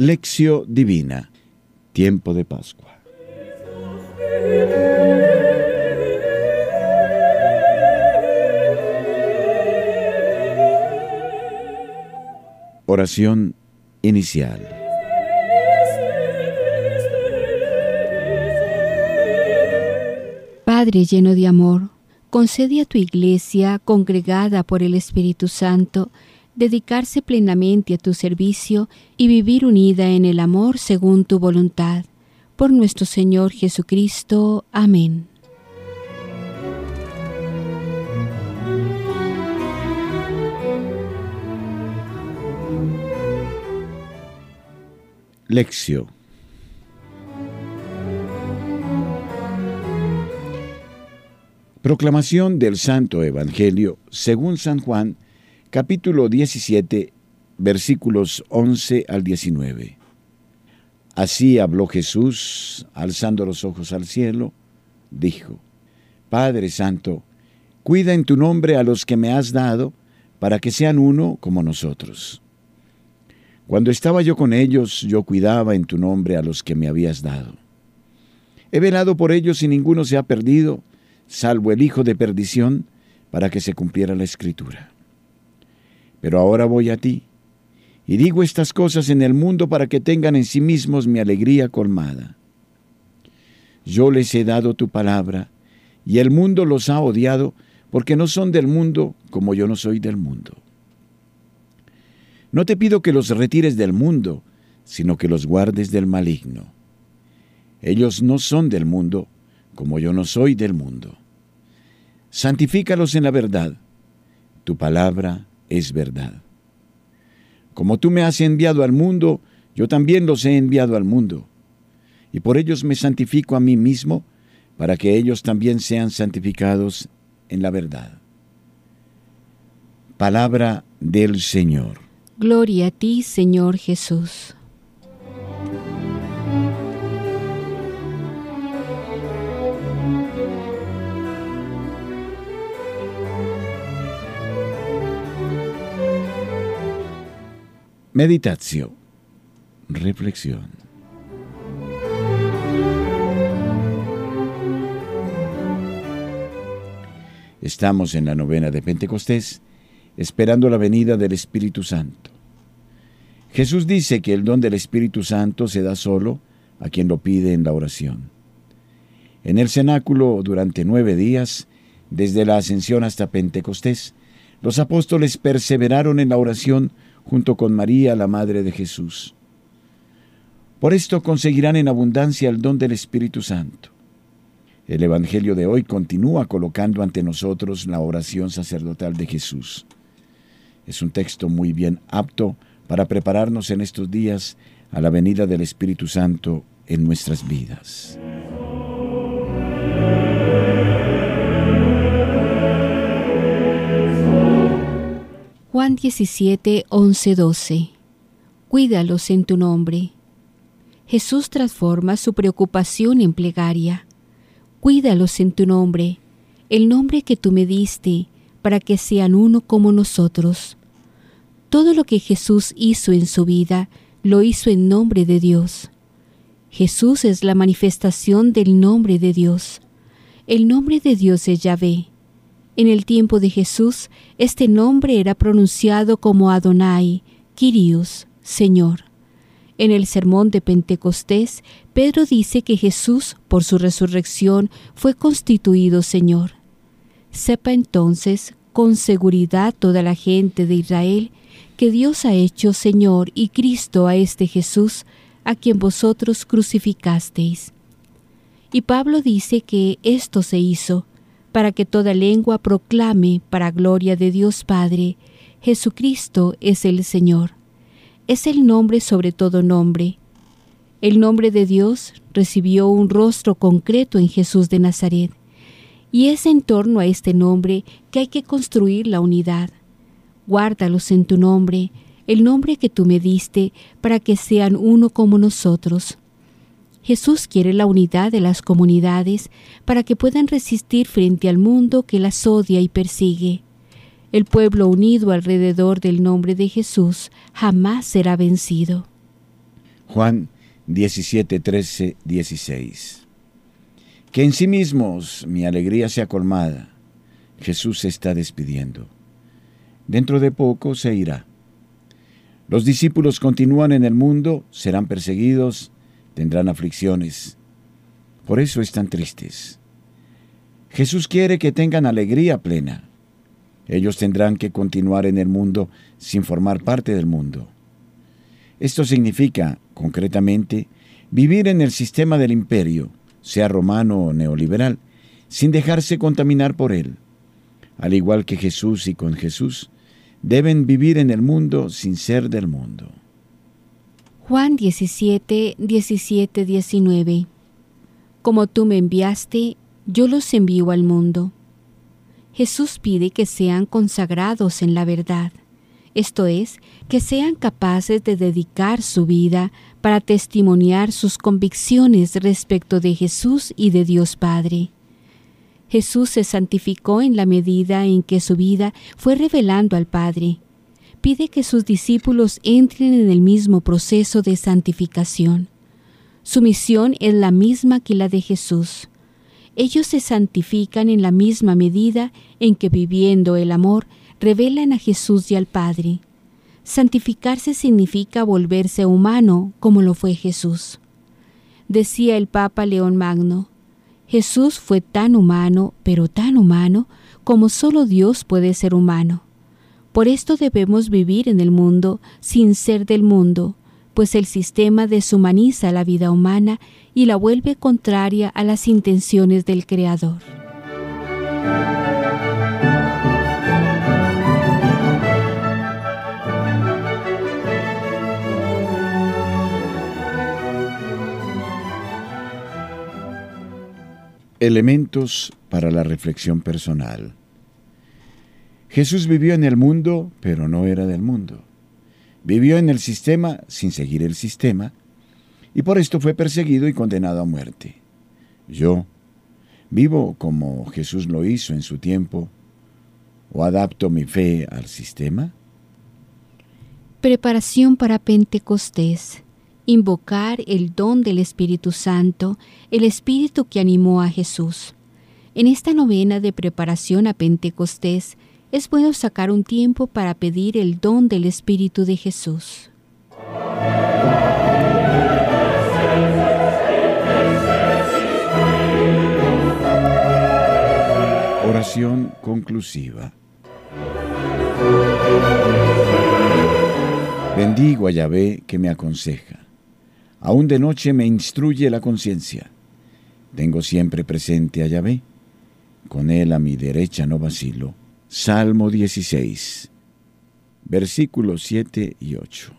Lección Divina, tiempo de Pascua. Oración inicial. Padre lleno de amor, concede a tu iglesia, congregada por el Espíritu Santo, dedicarse plenamente a tu servicio y vivir unida en el amor según tu voluntad. Por nuestro Señor Jesucristo. Amén. Lección Proclamación del Santo Evangelio según San Juan, capítulo 17, versículos 11 al 19. Así habló Jesús, alzando los ojos al cielo, dijo, Padre Santo, cuida en tu nombre a los que me has dado, para que sean uno como nosotros. Cuando estaba yo con ellos, yo cuidaba en tu nombre a los que me habías dado. He velado por ellos y ninguno se ha perdido, salvo el hijo de perdición, para que se cumpliera la escritura. Pero ahora voy a ti, y digo estas cosas en el mundo para que tengan en sí mismos mi alegría colmada. Yo les he dado tu palabra, y el mundo los ha odiado, porque no son del mundo como yo no soy del mundo. No te pido que los retires del mundo, sino que los guardes del maligno. Ellos no son del mundo, como yo no soy del mundo santifícalos en la verdad. Tu palabra es verdad. Como tú me has enviado al mundo, yo también los he enviado al mundo. Y por ellos me santifico a mí mismo, para que ellos también sean santificados en la verdad. Palabra del Señor. Gloria a ti, Señor Jesús. Meditación. Reflexión. Estamos en la novena de Pentecostés, esperando la venida del Espíritu Santo. Jesús dice que el don del Espíritu Santo se da solo a quien lo pide en la oración. En el cenáculo, durante nueve días, desde la ascensión hasta Pentecostés, los apóstoles perseveraron en la oración junto con María, la Madre de Jesús. Por esto conseguirán en abundancia el don del Espíritu Santo. El Evangelio de hoy continúa colocando ante nosotros la oración sacerdotal de Jesús. Es un texto muy bien apto para prepararnos en estos días a la venida del Espíritu Santo en nuestras vidas. 17, 11, 12. Cuídalos en tu nombre. Jesús transforma su preocupación en plegaria. Cuídalos en tu nombre, el nombre que tú me diste, para que sean uno como nosotros. Todo lo que Jesús hizo en su vida, lo hizo en nombre de Dios. Jesús es la manifestación del nombre de Dios. El nombre de Dios es Yahvé. En el tiempo de Jesús, este nombre era pronunciado como Adonai, Kyrios, Señor. En el sermón de Pentecostés, Pedro dice que Jesús, por su resurrección, fue constituido Señor. Sepa entonces, con seguridad toda la gente de Israel, que Dios ha hecho Señor y Cristo a este Jesús, a quien vosotros crucificasteis. Y Pablo dice que esto se hizo para que toda lengua proclame para gloria de Dios Padre, Jesucristo es el Señor. Es el nombre sobre todo nombre. El nombre de Dios recibió un rostro concreto en Jesús de Nazaret, y es en torno a este nombre que hay que construir la unidad. Guárdalos en tu nombre, el nombre que tú me diste, para que sean uno como nosotros. Jesús quiere la unidad de las comunidades para que puedan resistir frente al mundo que las odia y persigue. El pueblo unido alrededor del nombre de Jesús jamás será vencido. Juan 17, 13, 16. Que en sí mismos mi alegría sea colmada. Jesús se está despidiendo. Dentro de poco se irá. Los discípulos continúan en el mundo, serán perseguidos, tendrán aflicciones. Por eso están tristes. Jesús quiere que tengan alegría plena. Ellos tendrán que continuar en el mundo sin formar parte del mundo. Esto significa, concretamente, vivir en el sistema del imperio, sea romano o neoliberal, sin dejarse contaminar por él. Al igual que Jesús y con Jesús, deben vivir en el mundo sin ser del mundo. Juan 17, 17, 19 Como tú me enviaste, yo los envío al mundo. Jesús pide que sean consagrados en la verdad esto es, que sean capaces de dedicar su vida para testimoniar sus convicciones respecto de Jesús y de Dios Padre. Jesús se santificó en la medida en que su vida fue revelando al Padre. Pide que sus discípulos entren en el mismo proceso de santificación. Su misión es la misma que la de Jesús. Ellos se santifican en la misma medida en que viviendo el amor revelan a Jesús y al Padre. Santificarse significa volverse humano como lo fue Jesús. Decía el Papa León Magno, Jesús fue tan humano, pero tan humano, como solo Dios puede ser humano. Por esto debemos vivir en el mundo sin ser del mundo, pues el sistema deshumaniza la vida humana y la vuelve contraria a las intenciones del Creador. Elementos para la reflexión personal. Jesús vivió en el mundo, pero no era del mundo. Vivió en el sistema sin seguir el sistema, y por esto fue perseguido y condenado a muerte. Yo, ¿vivo como Jesús lo hizo en su tiempo, o adapto mi fe al sistema? Preparación para Pentecostés invocar el don del Espíritu Santo, el Espíritu que animó a Jesús. En esta novena de preparación a Pentecostés, es bueno sacar un tiempo para pedir el don del Espíritu de Jesús. Oración conclusiva. Bendigo a Yahvé que me aconseja Aún de noche me instruye la conciencia. Tengo siempre presente a Yahvé. Con él a mi derecha no vacilo. Salmo 16, versículos 7 y 8.